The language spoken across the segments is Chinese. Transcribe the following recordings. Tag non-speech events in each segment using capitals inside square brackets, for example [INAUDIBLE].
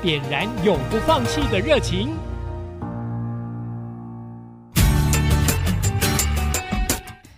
点燃永不放弃的热情。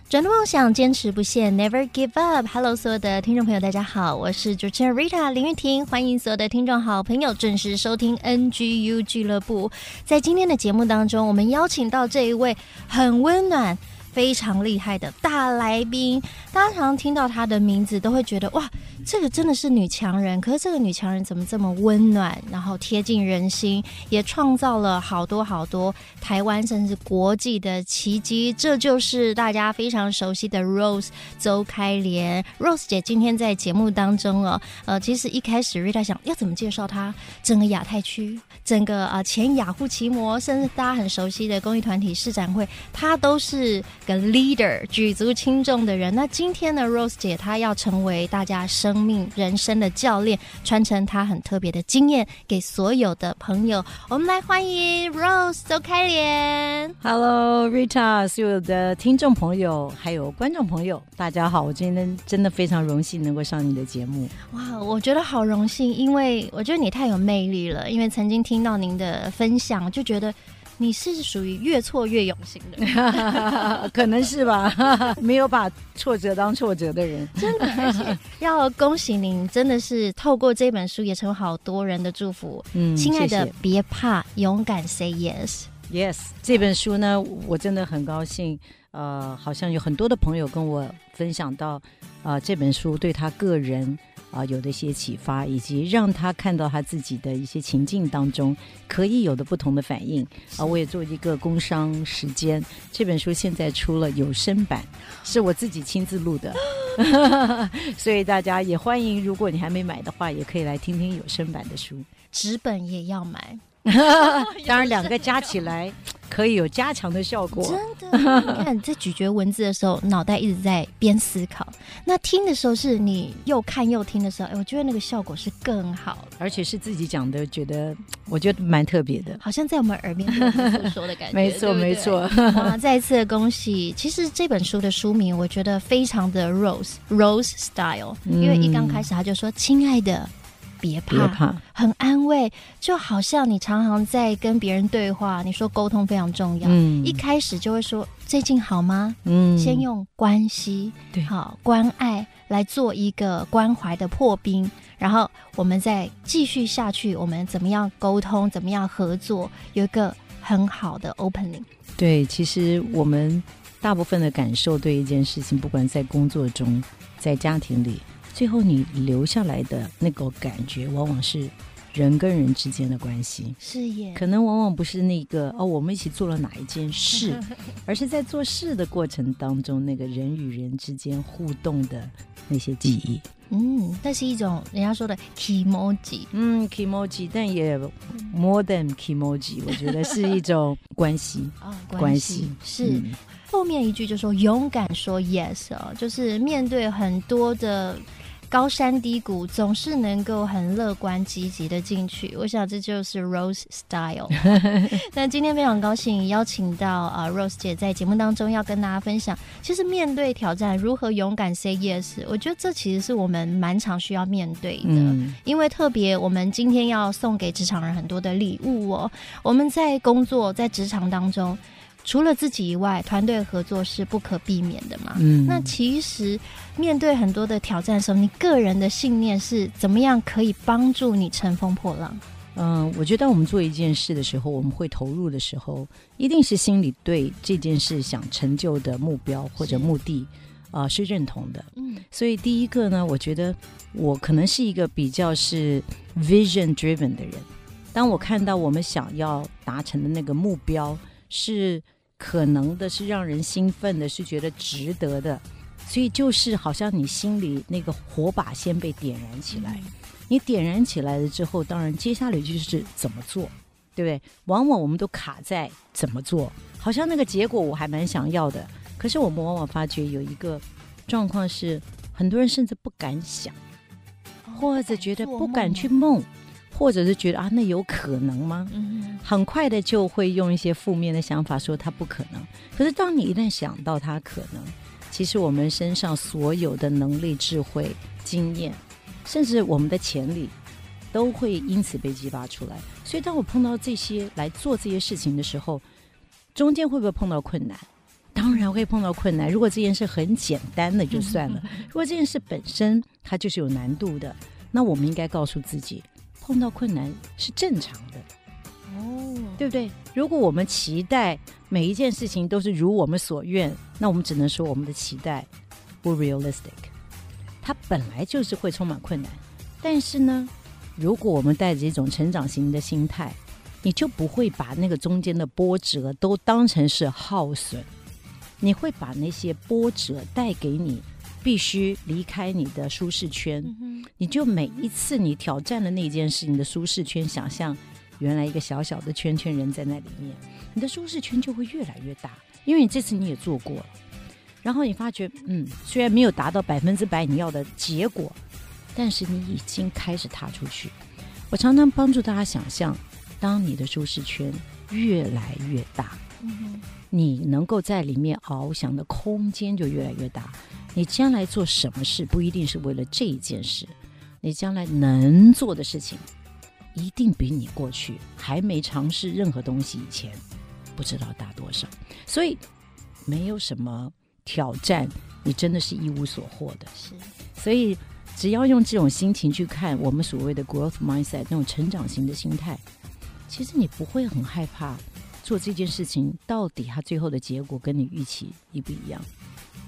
转动梦想，坚持不懈，Never give up。Hello，所有的听众朋友，大家好，我是主持人 Rita 林玉婷，欢迎所有的听众好朋友准时收听 NGU 俱乐部。在今天的节目当中，我们邀请到这一位很温暖。非常厉害的大来宾，大家常常听到她的名字，都会觉得哇，这个真的是女强人。可是这个女强人怎么这么温暖，然后贴近人心，也创造了好多好多台湾甚至国际的奇迹。这就是大家非常熟悉的 Rose 周开莲。Rose 姐今天在节目当中哦，呃，其实一开始 Rita 想要怎么介绍她，整个亚太区，整个啊前雅虎奇摩，甚至大家很熟悉的公益团体世展会，她都是。个 leader 举足轻重的人，那今天呢，Rose 姐她要成为大家生命人生的教练，传承她很特别的经验给所有的朋友。我们来欢迎 Rose 周开莲。Hello Rita，所有的听众朋友还有观众朋友，大家好！我今天真的非常荣幸能够上你的节目。哇，我觉得好荣幸，因为我觉得你太有魅力了。因为曾经听到您的分享，就觉得。你是属于越挫越勇型的，[LAUGHS] 可能是吧？[LAUGHS] 没有把挫折当挫折的人，真的。而且 [LAUGHS] 要恭喜您，真的是透过这本书也成为好多人的祝福。嗯，亲爱的，谢谢。别怕，勇敢 say yes。Yes，这本书呢，我真的很高兴。呃，好像有很多的朋友跟我分享到，啊、呃，这本书对他个人。啊，有的一些启发，以及让他看到他自己的一些情境当中可以有的不同的反应。啊，我也做一个工商时间，这本书现在出了有声版，是我自己亲自录的，[LAUGHS] 所以大家也欢迎，如果你还没买的话，也可以来听听有声版的书。纸本也要买。[LAUGHS] 当然，两个加起来可以有加强的效果。真的，你看在咀嚼文字的时候，脑袋一直在边思考；那听的时候，是你又看又听的时候，哎，我觉得那个效果是更好，而且是自己讲的，觉得我觉得蛮特别的，好像在我们耳边说的感觉。[LAUGHS] 没错，没错。哇，再一次的恭喜！其实这本书的书名，我觉得非常的 Rose Rose Style，因为一刚开始他就说：“亲爱的。”别怕，别怕，很安慰，就好像你常常在跟别人对话。你说沟通非常重要，嗯，一开始就会说最近好吗？嗯，先用关系，对，好关爱来做一个关怀的破冰，然后我们再继续下去，我们怎么样沟通，怎么样合作，有一个很好的 opening。对，其实我们大部分的感受对一件事情，不管在工作中，在家庭里。最后，你留下来的那个感觉，往往是人跟人之间的关系。是耶，可能往往不是那个哦，我们一起做了哪一件事，[LAUGHS] 而是在做事的过程当中，那个人与人之间互动的那些记忆。嗯，那是一种人家说的 kimoji。嗯，kimoji，但也 more than kimoji，我觉得是一种关系啊，[LAUGHS] 关系是。嗯后面一句就说勇敢说 yes 哦，就是面对很多的高山低谷，总是能够很乐观积极的进去。我想这就是 Rose Style。[LAUGHS] 那今天非常高兴邀请到啊 Rose 姐在节目当中要跟大家分享，其实面对挑战如何勇敢 say yes，我觉得这其实是我们蛮常需要面对的。嗯，因为特别我们今天要送给职场人很多的礼物哦，我们在工作在职场当中。除了自己以外，团队合作是不可避免的嘛。嗯，那其实面对很多的挑战的时候，你个人的信念是怎么样可以帮助你乘风破浪？嗯，我觉得我们做一件事的时候，我们会投入的时候，一定是心里对这件事想成就的目标或者目的啊是，呃，是认同的。嗯，所以第一个呢，我觉得我可能是一个比较是 vision driven 的人。当我看到我们想要达成的那个目标。是可能的，是让人兴奋的，是觉得值得的，所以就是好像你心里那个火把先被点燃起来，你点燃起来了之后，当然接下来就是怎么做，对不对？往往我们都卡在怎么做，好像那个结果我还蛮想要的，可是我们往往发觉有一个状况是，很多人甚至不敢想，或者觉得不敢去梦。或者是觉得啊，那有可能吗？嗯，很快的就会用一些负面的想法说它不可能。可是当你一旦想到它可能，其实我们身上所有的能力、智慧、经验，甚至我们的潜力，都会因此被激发出来。所以当我碰到这些来做这些事情的时候，中间会不会碰到困难？当然会碰到困难。如果这件事很简单的就算了，如果这件事本身它就是有难度的，那我们应该告诉自己。碰到困难是正常的，哦，对不对？如果我们期待每一件事情都是如我们所愿，那我们只能说我们的期待不 realistic。它本来就是会充满困难，但是呢，如果我们带着一种成长型的心态，你就不会把那个中间的波折都当成是耗损，你会把那些波折带给你。必须离开你的舒适圈，你就每一次你挑战的那件事，你的舒适圈，想象原来一个小小的圈圈人在那里面，你的舒适圈就会越来越大，因为你这次你也做过了，然后你发觉，嗯，虽然没有达到百分之百你要的结果，但是你已经开始踏出去。我常常帮助大家想象，当你的舒适圈越来越大，你能够在里面翱翔的空间就越来越大。你将来做什么事，不一定是为了这一件事，你将来能做的事情，一定比你过去还没尝试任何东西以前不知道大多少。所以，没有什么挑战，你真的是一无所获的。是，所以只要用这种心情去看我们所谓的 growth mindset 那种成长型的心态，其实你不会很害怕做这件事情，到底它最后的结果跟你预期一不一样。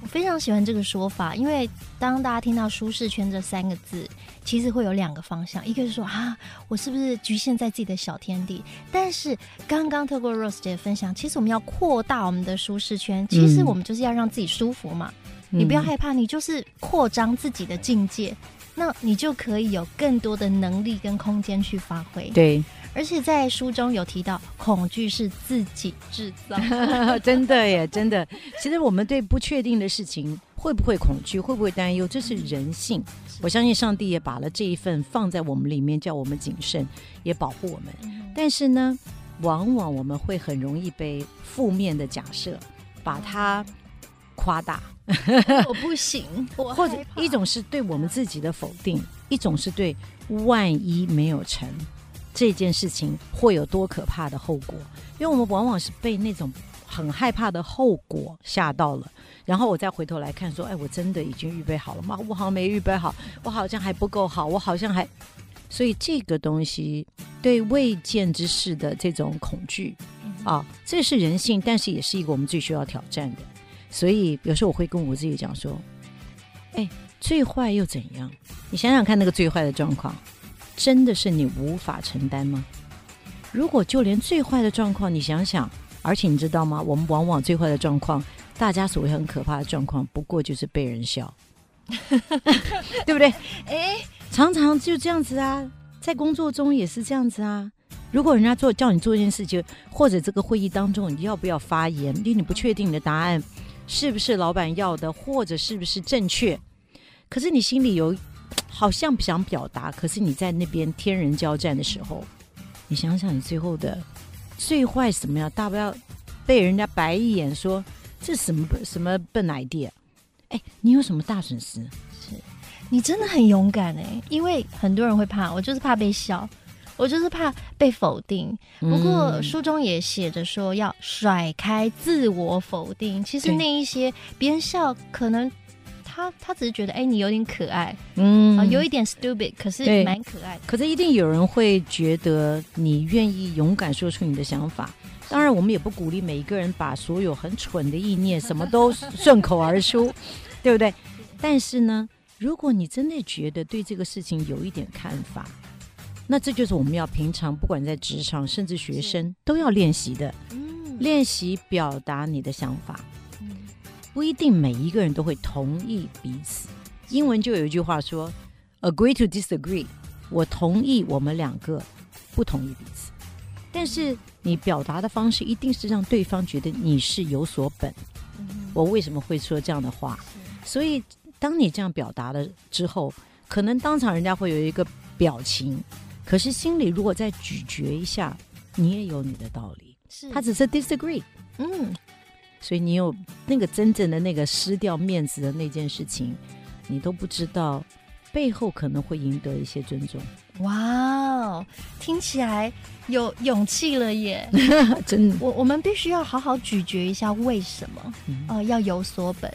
我非常喜欢这个说法，因为当大家听到“舒适圈”这三个字，其实会有两个方向，一个是说啊，我是不是局限在自己的小天地？但是刚刚透过 Rose 姐分享，其实我们要扩大我们的舒适圈，其实我们就是要让自己舒服嘛。嗯、你不要害怕，你就是扩张自己的境界，那你就可以有更多的能力跟空间去发挥。对。而且在书中有提到，恐惧是自己制造，[LAUGHS] [LAUGHS] 真的耶，真的。其实我们对不确定的事情会不会恐惧，会不会担忧，这是人性。我相信上帝也把了这一份放在我们里面，叫我们谨慎，也保护我们。但是呢，往往我们会很容易被负面的假设把它夸大。我不行，[LAUGHS] 或者一种是对我们自己的否定，一种是对万一没有成。这件事情会有多可怕的后果？因为我们往往是被那种很害怕的后果吓到了，然后我再回头来看，说：“哎，我真的已经预备好了吗？我好像没预备好，我好像还不够好，我好像还……所以这个东西对未见之事的这种恐惧啊，这是人性，但是也是一个我们最需要挑战的。所以有时候我会跟我自己讲说：“哎，最坏又怎样？你想想看，那个最坏的状况。”真的是你无法承担吗？如果就连最坏的状况，你想想，而且你知道吗？我们往往最坏的状况，大家所谓很可怕的状况，不过就是被人笑，[LAUGHS] 对不对？哎，常常就这样子啊，在工作中也是这样子啊。如果人家做叫你做一件事情，或者这个会议当中你要不要发言，因为你不确定你的答案是不是老板要的，或者是不是正确，可是你心里有。好像不想表达，可是你在那边天人交战的时候，你想想你最后的最坏什么样？大不了被人家白一眼说这什么什么笨 idea？哎，你有什么大损失？是你真的很勇敢哎，因为很多人会怕，我就是怕被笑，我就是怕被否定。不过书中也写着说要甩开自我否定，其实那一些别人笑可能。他他只是觉得，哎、欸，你有点可爱，嗯，呃、有一点 stupid，可是蛮可爱的。可是一定有人会觉得你愿意勇敢说出你的想法。当然，我们也不鼓励每一个人把所有很蠢的意念什么都顺口而出，[LAUGHS] 对不对？但是呢，如果你真的觉得对这个事情有一点看法，那这就是我们要平常不管在职场，甚至学生都要练习的，嗯，练习表达你的想法。不一定每一个人都会同意彼此。英文就有一句话说：“agree to disagree”，我同意我们两个不同意彼此，但是你表达的方式一定是让对方觉得你是有所本。嗯、我为什么会说这样的话？所以当你这样表达了之后，可能当场人家会有一个表情，可是心里如果再咀嚼一下，你也有你的道理。是他只是 disagree，嗯，所以你有那个真正的那个失掉面子的那件事情，你都不知道。背后可能会赢得一些尊重。哇哦，听起来有勇气了耶！[LAUGHS] 真的，我我们必须要好好咀嚼一下为什么，嗯、呃，要有所本。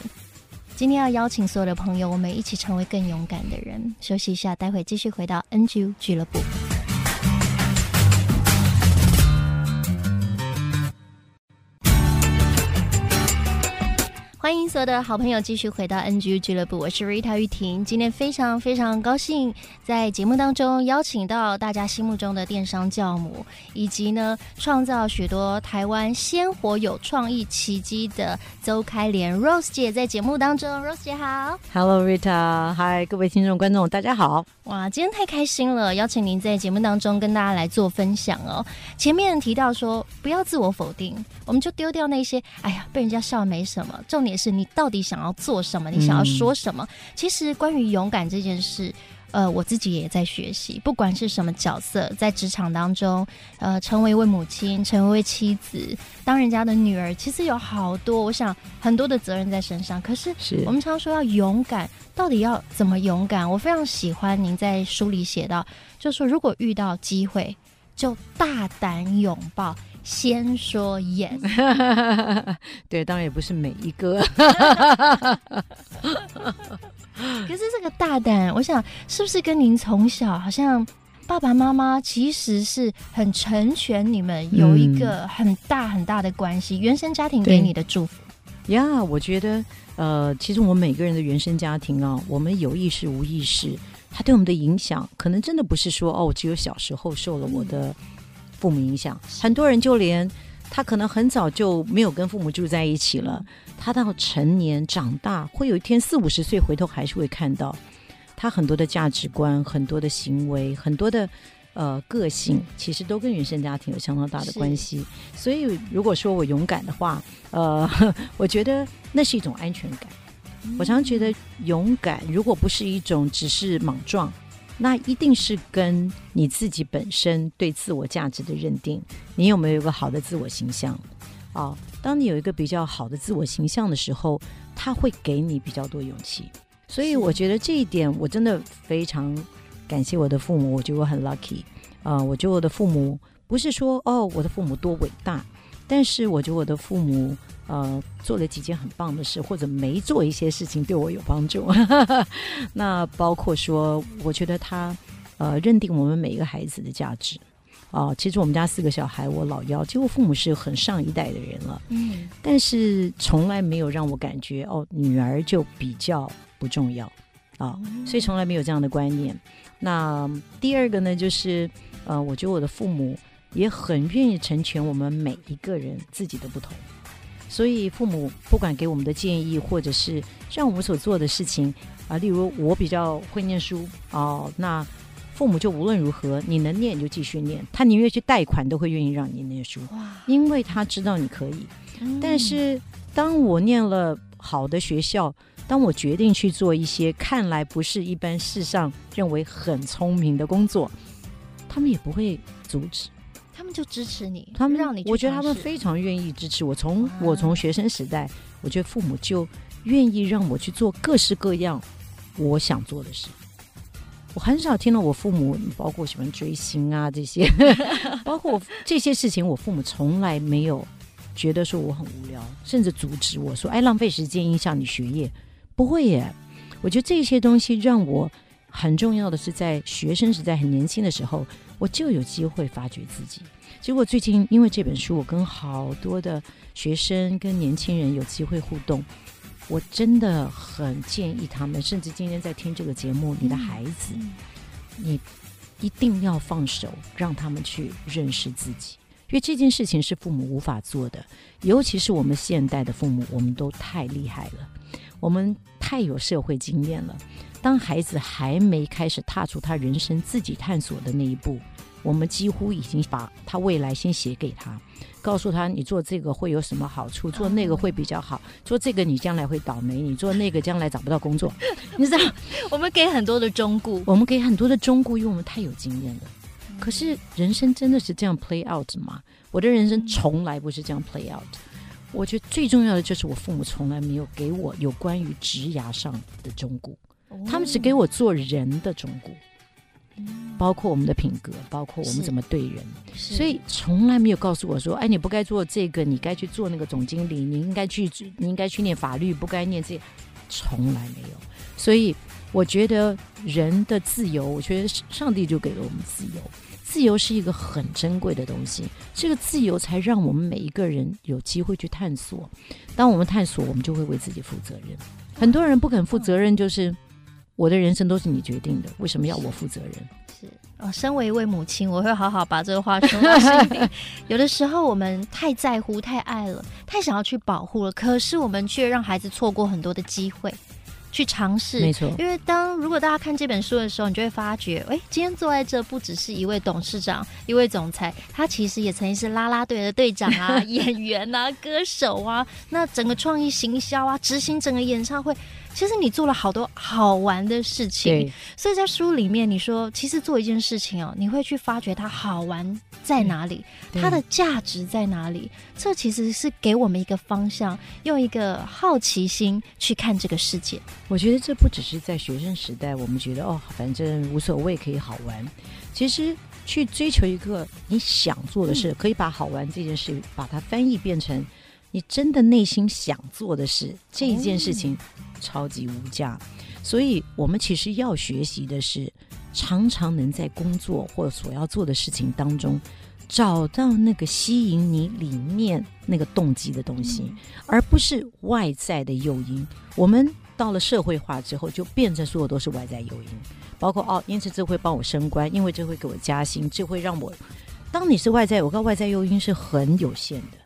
今天要邀请所有的朋友，我们一起成为更勇敢的人。休息一下，待会继续回到 NGU 俱乐部。欢迎所有的好朋友继续回到 NGU 俱乐部，我是 Rita 玉婷。今天非常非常高兴，在节目当中邀请到大家心目中的电商教母，以及呢创造许多台湾鲜活有创意奇迹的周开莲 Rose 姐在节目当中，Rose 姐好，Hello Rita，嗨，各位听众观众大家好。哇，今天太开心了，邀请您在节目当中跟大家来做分享哦。前面提到说不要自我否定，我们就丢掉那些，哎呀被人家笑没什么，重点是你到底想要做什么？你想要说什么？嗯、其实关于勇敢这件事，呃，我自己也在学习。不管是什么角色，在职场当中，呃，成为一位母亲，成为一位妻子，当人家的女儿，其实有好多，我想很多的责任在身上。可是，我们常说要勇敢，到底要怎么勇敢？我非常喜欢您在书里写到，就是说如果遇到机会，就大胆拥抱。先说 yes，[LAUGHS] 对，当然也不是每一个。[LAUGHS] 可是这个大胆，我想是不是跟您从小好像爸爸妈妈其实是很成全你们，有一个很大很大的关系，嗯、原生家庭给你的祝福。呀，yeah, 我觉得呃，其实我们每个人的原生家庭啊，我们有意识无意识，它对我们的影响，可能真的不是说哦，我只有小时候受了我的。父母影响很多人，就连他可能很早就没有跟父母住在一起了，他到成年长大，会有一天四五十岁回头还是会看到他很多的价值观、很多的行为、很多的呃个性，其实都跟原生家庭有相当大的关系。所以，如果说我勇敢的话，呃，[LAUGHS] 我觉得那是一种安全感。我常常觉得勇敢，如果不是一种只是莽撞。那一定是跟你自己本身对自我价值的认定，你有没有一个好的自我形象？哦，当你有一个比较好的自我形象的时候，他会给你比较多勇气。所以我觉得这一点，我真的非常感谢我的父母。我觉得我很 lucky 啊，呃，我觉得我的父母不是说哦，我的父母多伟大，但是我觉得我的父母。呃，做了几件很棒的事，或者没做一些事情对我有帮助。[LAUGHS] 那包括说，我觉得他呃认定我们每一个孩子的价值。哦、呃，其实我们家四个小孩，我老幺，其实我父母是很上一代的人了。嗯，但是从来没有让我感觉哦，女儿就比较不重要啊，所以从来没有这样的观念。那第二个呢，就是呃，我觉得我的父母也很愿意成全我们每一个人自己的不同。所以父母不管给我们的建议，或者是让我们所做的事情啊，例如我比较会念书哦，那父母就无论如何你能念你就继续念，他宁愿去贷款都会愿意让你念书，因为他知道你可以。但是当我念了好的学校，当我决定去做一些看来不是一般世上认为很聪明的工作，他们也不会阻止。他们就支持你，他们让你。我觉得他们非常愿意支持我。从我从学生时代，我觉得父母就愿意让我去做各式各样我想做的事。我很少听到我父母，包括喜欢追星啊这些，[LAUGHS] 包括这些事情，我父母从来没有觉得说我很无聊，甚至阻止我说：“哎，浪费时间，影响你学业。”不会耶。我觉得这些东西让我很重要的是，在学生时代很年轻的时候。我就有机会发掘自己。结果最近因为这本书，我跟好多的学生跟年轻人有机会互动。我真的很建议他们，甚至今天在听这个节目，你的孩子，你一定要放手，让他们去认识自己，因为这件事情是父母无法做的。尤其是我们现代的父母，我们都太厉害了，我们太有社会经验了。当孩子还没开始踏出他人生自己探索的那一步，我们几乎已经把他未来先写给他，告诉他你做这个会有什么好处，做那个会比较好，做这个你将来会倒霉，你做那个将来找不到工作，[LAUGHS] 你知道？我们给很多的忠告，我们给很多的忠告，因为我们太有经验了。可是人生真的是这样 play out 吗？我的人生从来不是这样 play out。我觉得最重要的就是我父母从来没有给我有关于职涯上的忠告。他们只给我做人的忠告，包括我们的品格，包括我们怎么对人，所以从来没有告诉我说：“哎，你不该做这个，你该去做那个总经理，你应该去，你应该去念法律，不该念这个。”从来没有。所以我觉得人的自由，我觉得上帝就给了我们自由。自由是一个很珍贵的东西，这个自由才让我们每一个人有机会去探索。当我们探索，我们就会为自己负责任。很多人不肯负责任，就是。我的人生都是你决定的，为什么要我负责任？是哦，身为一位母亲，我会好好把这个话说 [LAUGHS] 到心里。有的时候我们太在乎、太爱了、太想要去保护了，可是我们却让孩子错过很多的机会。去尝试，没错。因为当如果大家看这本书的时候，你就会发觉，哎，今天坐在这不只是一位董事长、一位总裁，他其实也曾经是啦啦队的队长啊、[LAUGHS] 演员啊、歌手啊，那整个创意行销啊、执行整个演唱会。其实你做了好多好玩的事情，所以在书里面你说，其实做一件事情哦，你会去发掘它好玩在哪里，它的价值在哪里。这其实是给我们一个方向，用一个好奇心去看这个世界。我觉得这不只是在学生时代，我们觉得哦，反正无所谓，可以好玩。其实去追求一个你想做的事，可以把好玩这件事把它翻译变成。你真的内心想做的事，这一件事情超级无价。所以，我们其实要学习的是，常常能在工作或所要做的事情当中，找到那个吸引你里面那个动机的东西，而不是外在的诱因。我们到了社会化之后，就变成所有都是外在诱因，包括哦，因此这会帮我升官，因为这会给我加薪，这会让我。当你是外在，我告外在诱因是很有限的。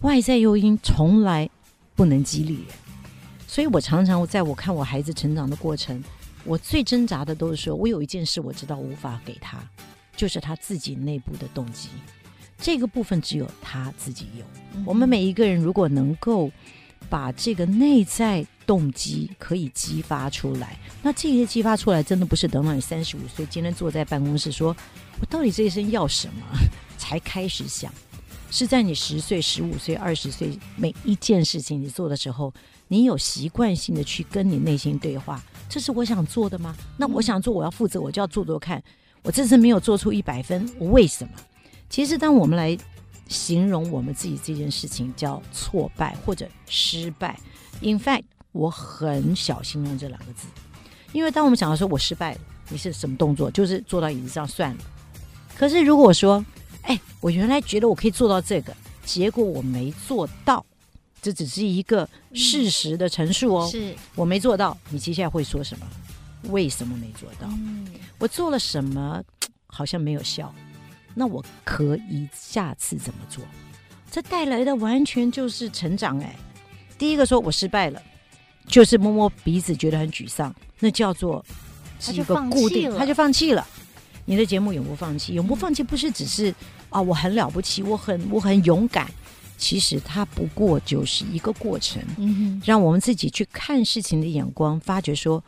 外在诱因从来不能激励人，所以我常常在我看我孩子成长的过程，我最挣扎的都是说，我有一件事我知道无法给他，就是他自己内部的动机，这个部分只有他自己有。我们每一个人如果能够把这个内在动机可以激发出来，那这些激发出来真的不是等到你三十五岁，今天坐在办公室说，我到底这一生要什么，[LAUGHS] 才开始想。是在你十岁、十五岁、二十岁，每一件事情你做的时候，你有习惯性的去跟你内心对话。这是我想做的吗？那我想做，我要负责，我就要做做看。我这次没有做出一百分，为什么？其实，当我们来形容我们自己这件事情叫挫败或者失败，in fact，我很小心用这两个字，因为当我们想到说我失败了，你是什么动作？就是坐到椅子上算了。可是如果说，哎，我原来觉得我可以做到这个，结果我没做到，这只是一个事实的陈述哦。是我没做到，你接下来会说什么？为什么没做到？嗯，我做了什么？好像没有效。那我可以下次怎么做？这带来的完全就是成长。哎，第一个说我失败了，就是摸摸鼻子觉得很沮丧，那叫做是一个固定，他就放弃了。你的节目永不放弃，永不放弃不是只是啊，我很了不起，我很我很勇敢。其实它不过就是一个过程，嗯哼，让我们自己去看事情的眼光，发觉说，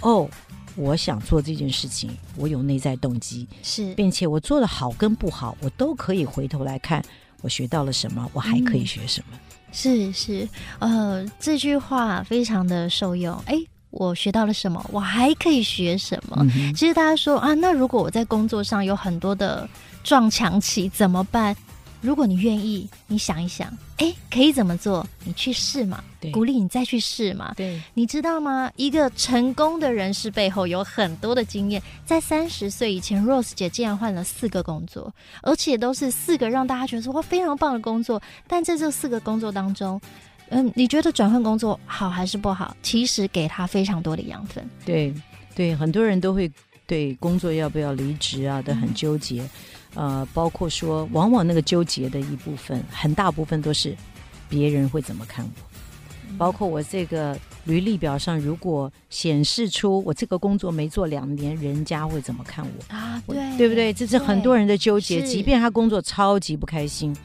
哦，我想做这件事情，我有内在动机，是，并且我做的好跟不好，我都可以回头来看，我学到了什么，我还可以学什么。嗯、是是，呃，这句话非常的受用，哎。我学到了什么？我还可以学什么？嗯、其实大家说啊，那如果我在工作上有很多的撞墙期怎么办？如果你愿意，你想一想，哎，可以怎么做？你去试嘛，鼓励你再去试嘛。对，你知道吗？一个成功的人士背后有很多的经验。在三十岁以前，Rose 姐竟然换了四个工作，而且都是四个让大家觉得说哇非常棒的工作。但在这四个工作当中，嗯，你觉得转换工作好还是不好？其实给他非常多的养分。对对，很多人都会对工作要不要离职啊，都很纠结。嗯、呃，包括说，往往那个纠结的一部分，很大部分都是别人会怎么看我。嗯、包括我这个履历表上如果显示出我这个工作没做两年，人家会怎么看我啊？对，对不对？这是很多人的纠结。即便他工作超级不开心，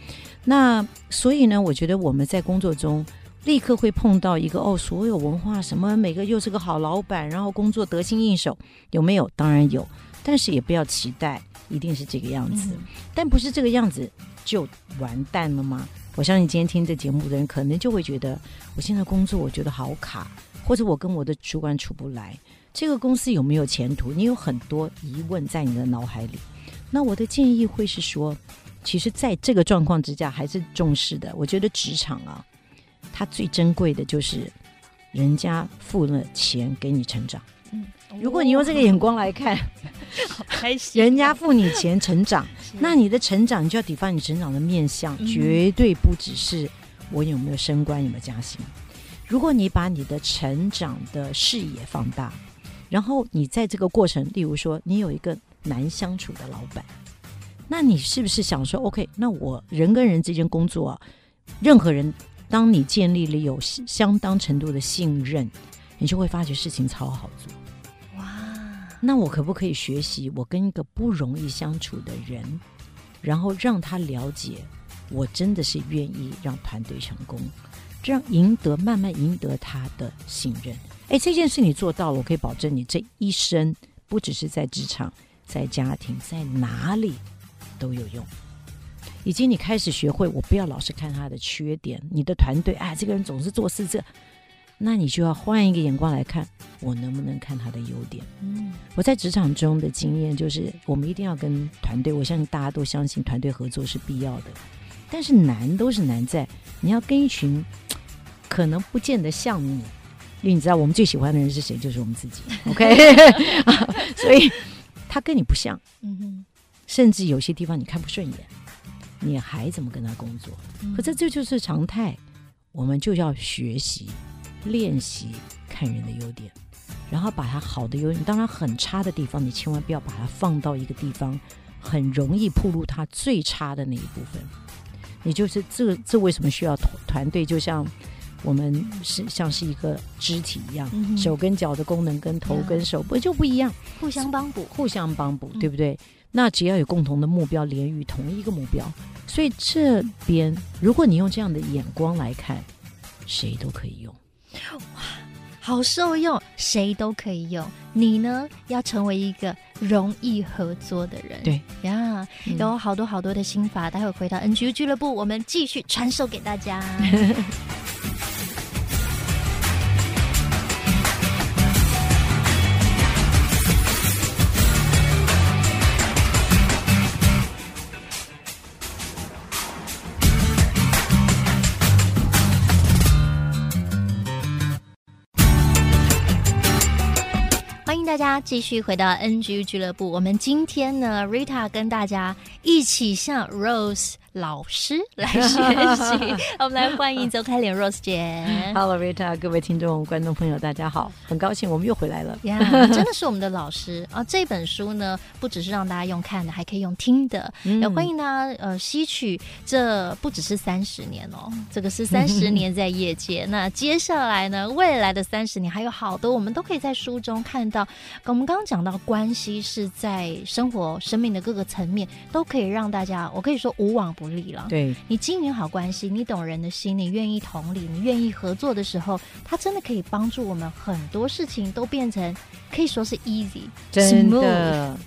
那所以呢，我觉得我们在工作中立刻会碰到一个哦，所有文化什么，每个又是个好老板，然后工作得心应手，有没有？当然有，但是也不要期待一定是这个样子。嗯、但不是这个样子就完蛋了吗？我相信今天听这节目的人，可能就会觉得，我现在工作我觉得好卡，或者我跟我的主管处不来，这个公司有没有前途？你有很多疑问在你的脑海里。那我的建议会是说，其实在这个状况之下，还是重视的。我觉得职场啊，它最珍贵的就是人家付了钱给你成长。嗯，如果你用这个眼光来看，好开心。人家付你钱成长，[LAUGHS] 那你的成长，你就要抵发你成长的面向，绝对不只是我有没有升官，有没有加薪。如果你把你的成长的视野放大，然后你在这个过程，例如说你有一个难相处的老板，那你是不是想说，OK？那我人跟人之间工作啊，任何人，当你建立了有相当程度的信任，你就会发觉事情超好做。哇那我可不可以学习？我跟一个不容易相处的人，然后让他了解，我真的是愿意让团队成功，这样赢得慢慢赢得他的信任。哎，这件事你做到了，我可以保证你这一生不只是在职场、在家庭，在哪里都有用。以及你开始学会，我不要老是看他的缺点。你的团队，啊，这个人总是做事这。那你就要换一个眼光来看，我能不能看他的优点？嗯，我在职场中的经验就是，我们一定要跟团队，我相信大家都相信团队合作是必要的，但是难都是难在你要跟一群 [TSK] 可能不见得像你，因为你知道我们最喜欢的人是谁？就是我们自己。OK，[LAUGHS] 所以他跟你不像，嗯哼，甚至有些地方你看不顺眼，你还怎么跟他工作？可这这就是常态，我们就要学习。练习看人的优点，然后把他好的优点，当然很差的地方，你千万不要把它放到一个地方，很容易暴露他最差的那一部分。你就是这这为什么需要团团队？就像我们是像是一个肢体一样，嗯、手跟脚的功能跟头跟手不就不一样，互相帮补，互相帮补，对不对？嗯、那只要有共同的目标，连于同一个目标，所以这边如果你用这样的眼光来看，谁都可以用。哇，好受用，谁都可以用。你呢，要成为一个容易合作的人。对呀，有好多好多的心法，待会回到 NGU 俱乐部，我们继续传授给大家。[LAUGHS] 大家继续回到 NG 俱乐部，我们今天呢，Rita 跟大家一起向 Rose。老师来学习，[LAUGHS] 我们来欢迎周开莲 Rose 姐。Hello Rita，各位听众、观众朋友，大家好，很高兴我们又回来了。呀，yeah, [LAUGHS] 真的是我们的老师啊！这本书呢，不只是让大家用看的，还可以用听的。也、嗯、欢迎大家呃吸取，这不只是三十年哦，这个是三十年在业界。那接下来呢，未来的三十年还有好多，我们都可以在书中看到。我们刚刚讲到关系是在生活、生命的各个层面，都可以让大家，我可以说无往不利了。对，你经营好关系，你懂人的心，你愿意同理，你愿意合作的时候，它真的可以帮助我们很多事情都变成可以说是 easy，真的，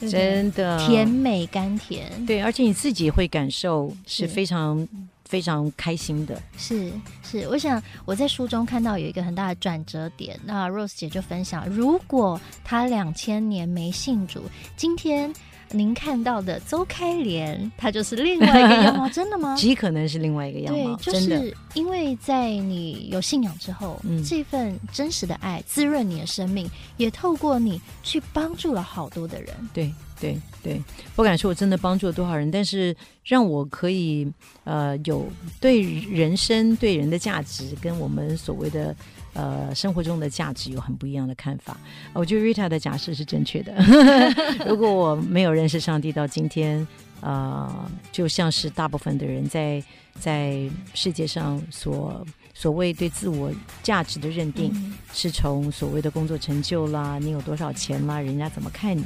真的甜美甘甜。对，而且你自己会感受是非常是非常开心的。是是，我想我在书中看到有一个很大的转折点，那 Rose 姐就分享，如果他两千年没信主，今天。您看到的邹开莲，她就是另外一个样貌，[LAUGHS] 真的吗？极可能是另外一个样貌，对，就是因为在你有信仰之后，嗯，这份真实的爱滋润你的生命，也透过你去帮助了好多的人。对对对，不敢说我真的帮助了多少人，但是让我可以呃有对人生、对人的价值，跟我们所谓的。呃，生活中的价值有很不一样的看法。我觉得 Rita 的假设是正确的。[LAUGHS] 如果我没有认识上帝到今天，呃，就像是大部分的人在在世界上所所谓对自我价值的认定，嗯、是从所谓的工作成就啦，你有多少钱啦，人家怎么看你？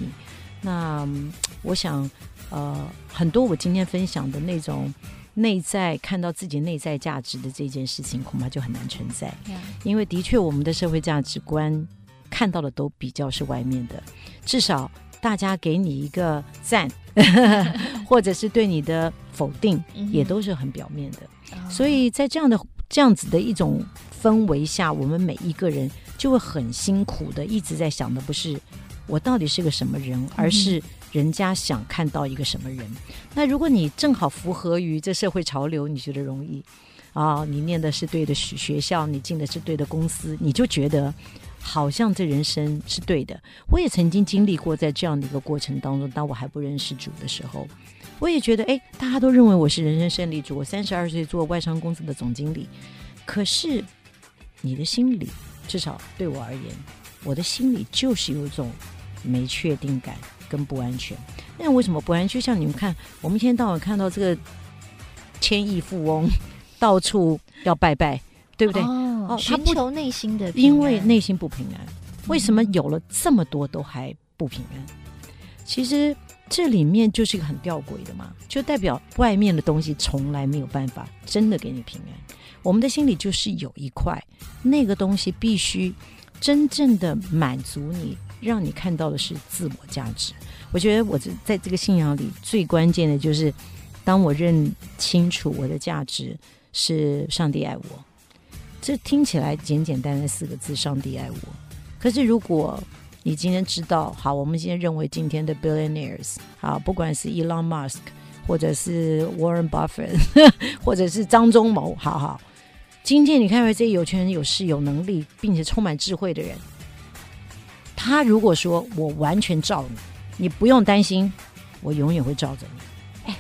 那我想，呃，很多我今天分享的那种内在看到自己内在价值的这件事情，恐怕就很难存在，嗯、因为的确我们的社会价值观看到的都比较是外面的，至少。大家给你一个赞，[LAUGHS] 或者是对你的否定，也都是很表面的。所以在这样的这样子的一种氛围下，我们每一个人就会很辛苦的一直在想的，不是我到底是个什么人，而是人家想看到一个什么人。那如果你正好符合于这社会潮流，你觉得容易啊？你念的是对的学学校，你进的是对的公司，你就觉得。好像这人生是对的，我也曾经经历过在这样的一个过程当中。当我还不认识主的时候，我也觉得，哎，大家都认为我是人生胜利主。我三十二岁做外商公司的总经理，可是你的心里，至少对我而言，我的心里就是有一种没确定感跟不安全。那为什么不安全？就像你们看，我们一天到晚看到这个千亿富翁到处要拜拜。对不对？哦，他寻求内心的，因为内心不平安。为什么有了这么多都还不平安？其实这里面就是一个很吊诡的嘛，就代表外面的东西从来没有办法真的给你平安。我们的心里就是有一块那个东西，必须真正的满足你，让你看到的是自我价值。我觉得我这在这个信仰里最关键的就是，当我认清楚我的价值是上帝爱我。这听起来简简单单四个字：上帝爱我。可是如果你今天知道，好，我们今天认为今天的 billionaires，好，不管是 Elon Musk，或者是 Warren Buffett，[LAUGHS] 或者是张忠谋，好好，今天你看到这些有权人、有势、有能力，并且充满智慧的人，他如果说我完全照你，你不用担心，我永远会照着你。哎，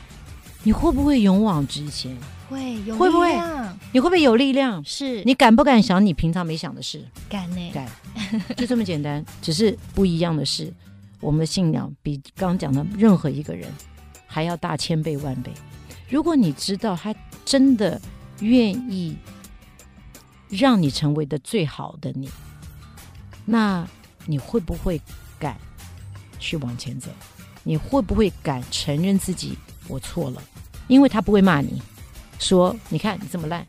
你会不会勇往直前？会会不会？你会不会有力量？是你敢不敢想你平常没想的事？敢呢、欸，敢，[LAUGHS] 就这么简单。只是不一样的是，我们的信仰比刚刚讲的任何一个人还要大千倍万倍。如果你知道他真的愿意让你成为的最好的你，那你会不会敢去往前走？你会不会敢承认自己我错了？因为他不会骂你。说，你看你这么烂，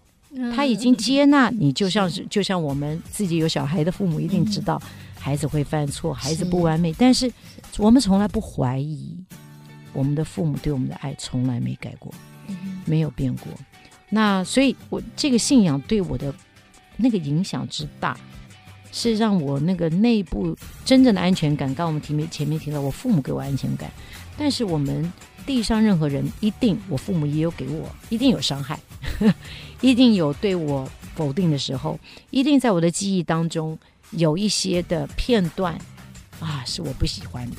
他已经接纳你，就像是就像我们自己有小孩的父母一定知道，孩子会犯错，孩子不完美，但是我们从来不怀疑我们的父母对我们的爱从来没改过，没有变过。那所以，我这个信仰对我的那个影响之大，是让我那个内部真正的安全感。刚我们提前面提到，我父母给我安全感，但是我们。地上任何人，一定我父母也有给我，一定有伤害，[LAUGHS] 一定有对我否定的时候，一定在我的记忆当中有一些的片段啊，是我不喜欢的。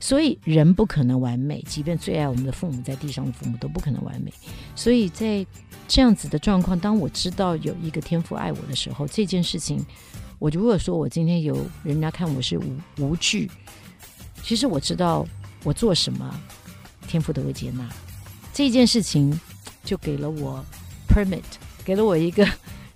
所以人不可能完美，即便最爱我们的父母，在地上的父母都不可能完美。所以在这样子的状况，当我知道有一个天父爱我的时候，这件事情，我如果说我今天有人家看我是无无惧，其实我知道我做什么。天父都会接纳这件事情，就给了我 permit，给了我一个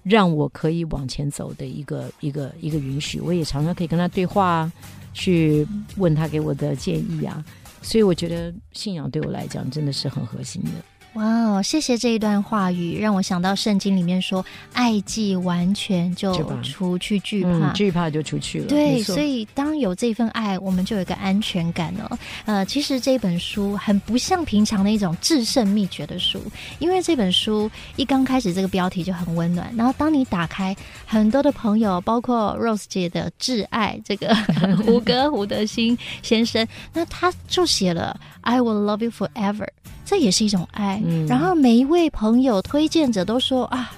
让我可以往前走的一个一个一个允许。我也常常可以跟他对话，去问他给我的建议啊。所以我觉得信仰对我来讲真的是很核心的。哇哦，谢谢这一段话语，让我想到圣经里面说：“爱既完全，就除去惧怕，惧怕就出去了。”对，所以当有这份爱，我们就有一个安全感哦。呃，其实这本书很不像平常的一种制胜秘诀的书，因为这本书一刚开始这个标题就很温暖，然后当你打开，很多的朋友，包括 Rose 姐的挚爱这个 [LAUGHS] 胡歌胡德兴先生，那他就写了 “I will love you forever”。这也是一种爱，嗯，然后每一位朋友推荐者都说啊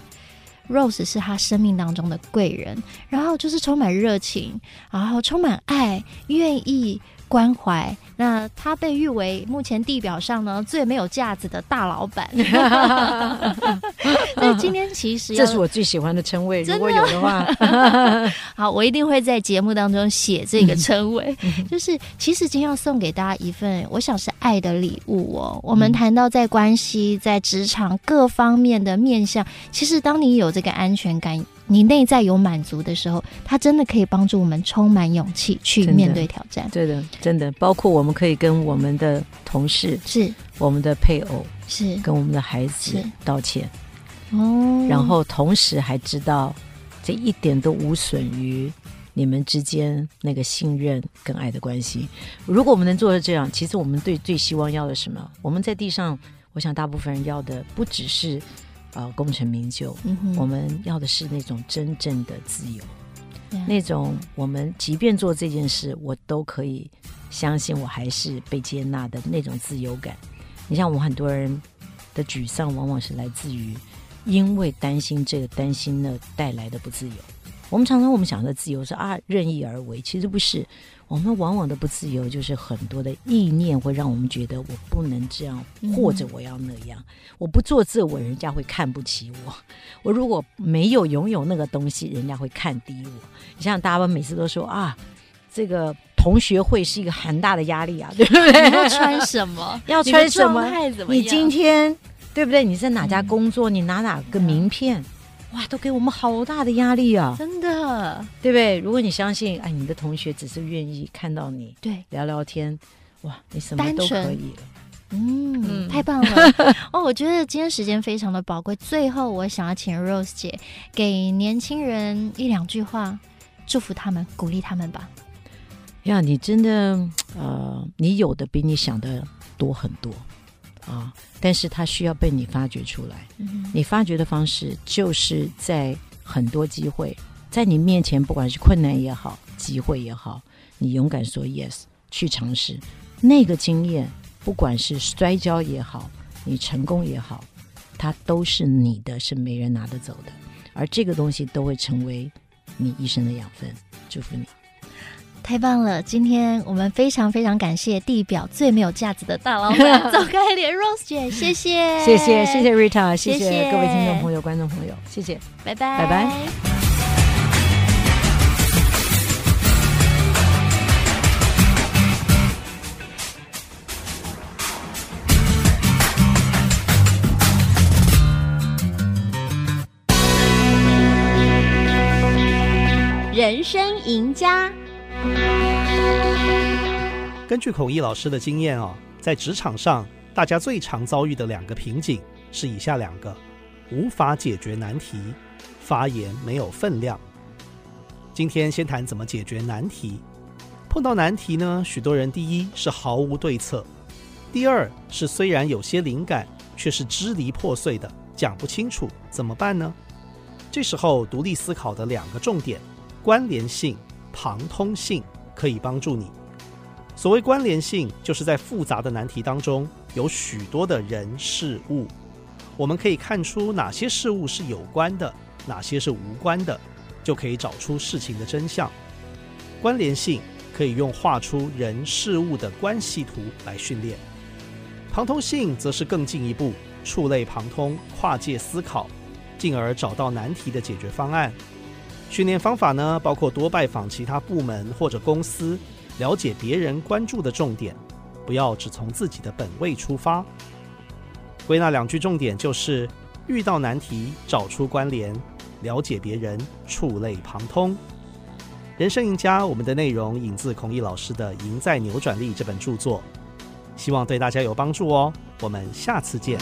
，Rose 是他生命当中的贵人，然后就是充满热情，然后充满爱，愿意关怀。那他被誉为目前地表上呢最没有架子的大老板。[LAUGHS] 那今天其实这是我最喜欢的称谓，如果有的话，[LAUGHS] 好，我一定会在节目当中写这个称谓。就是其实今天要送给大家一份，我想是爱的礼物哦。我们谈到在关系、在职场各方面的面向，其实当你有这个安全感。你内在有满足的时候，它真的可以帮助我们充满勇气去面对挑战。对的，真的，包括我们可以跟我们的同事、是我们的配偶、是跟我们的孩子道歉。哦，然后同时还知道，这一点都无损于你们之间那个信任跟爱的关系。如果我们能做到这样，其实我们最最希望要的什么？我们在地上，我想大部分人要的不只是。呃，功成名就，我们要的是那种真正的自由，嗯、那种我们即便做这件事，我都可以相信我还是被接纳的那种自由感。你像我们很多人的沮丧，往往是来自于因为担心这个担心呢带来的不自由。我们常常我们想的自由是啊任意而为，其实不是。我们往往的不自由，就是很多的意念会让我们觉得我不能这样，或者我要那样。嗯、我不做这，我人家会看不起我。我如果没有拥有那个东西，人家会看低我。你像大家每次都说啊，这个同学会是一个很大的压力啊，对不对？你要穿什么？[LAUGHS] 要穿什么？你，你今天对不对？你在哪家工作？嗯、你拿哪个名片？嗯哇，都给我们好大的压力啊！真的，对不对？如果你相信，哎，你的同学只是愿意看到你，对，聊聊天，哇，你什么都可以了。嗯，嗯，太棒了 [LAUGHS] 哦！我觉得今天时间非常的宝贵。最后，我想要请 Rose 姐给年轻人一两句话，祝福他们，鼓励他们吧。呀，你真的，呃，你有的比你想的多很多。啊！但是它需要被你发掘出来。嗯、你发掘的方式就是在很多机会在你面前，不管是困难也好，机会也好，你勇敢说 yes 去尝试。那个经验，不管是摔跤也好，你成功也好，它都是你的，是没人拿得走的。而这个东西都会成为你一生的养分。祝福你。太棒了！今天我们非常非常感谢地表最没有架子的大老板 [LAUGHS] 走开脸 Rose 姐，谢谢，谢谢，谢谢 Rita，谢谢各位听众朋友、观众朋友，谢谢，拜拜，拜拜。人生赢家。根据孔毅老师的经验啊，在职场上，大家最常遭遇的两个瓶颈是以下两个：无法解决难题，发言没有分量。今天先谈怎么解决难题。碰到难题呢，许多人第一是毫无对策，第二是虽然有些灵感，却是支离破碎的，讲不清楚，怎么办呢？这时候独立思考的两个重点：关联性。旁通性可以帮助你。所谓关联性，就是在复杂的难题当中有许多的人事物，我们可以看出哪些事物是有关的，哪些是无关的，就可以找出事情的真相。关联性可以用画出人事物的关系图来训练。旁通性则是更进一步，触类旁通，跨界思考，进而找到难题的解决方案。训练方法呢，包括多拜访其他部门或者公司，了解别人关注的重点，不要只从自己的本位出发。归纳两句重点就是：遇到难题找出关联，了解别人，触类旁通。人生赢家，我们的内容引自孔毅老师的《赢在扭转力》这本著作，希望对大家有帮助哦。我们下次见。